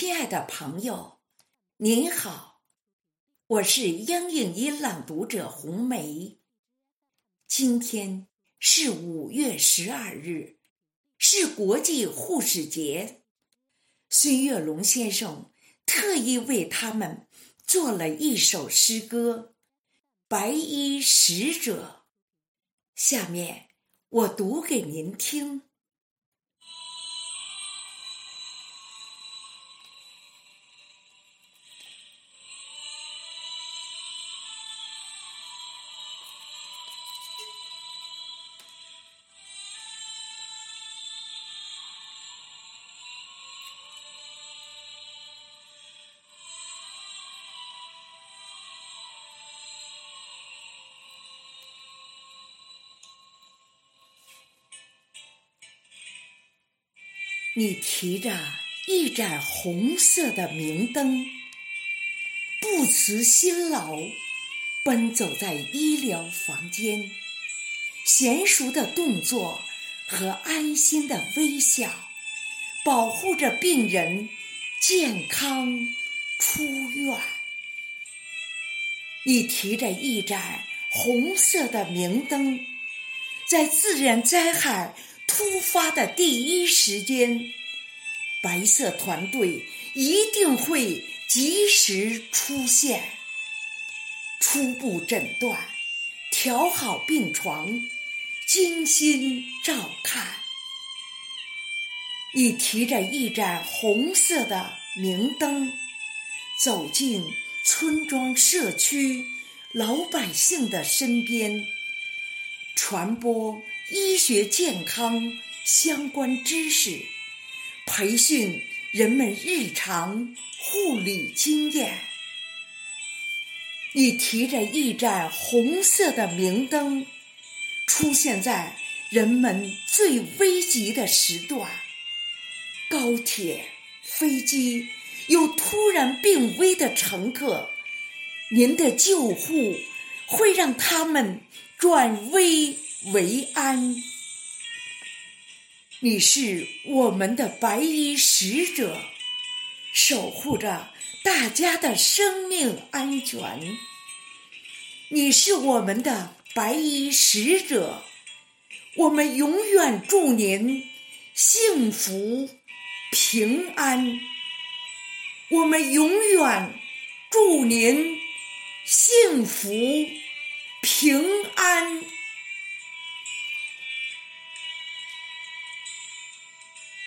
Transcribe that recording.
亲爱的朋友，您好，我是央影音朗读者红梅。今天是五月十二日，是国际护士节。孙月龙先生特意为他们做了一首诗歌《白衣使者》，下面我读给您听。你提着一盏红色的明灯，不辞辛劳，奔走在医疗房间，娴熟的动作和安心的微笑，保护着病人健康出院。你提着一盏红色的明灯，在自然灾害。突发的第一时间，白色团队一定会及时出现，初步诊断，调好病床，精心照看。你提着一盏红色的明灯，走进村庄、社区老百姓的身边，传播。医学健康相关知识，培训人们日常护理经验。你提着一盏红色的明灯，出现在人们最危急的时段。高铁、飞机有突然病危的乘客，您的救护会让他们转危。为安，你是我们的白衣使者，守护着大家的生命安全。你是我们的白衣使者，我们永远祝您幸福平安。我们永远祝您幸福平。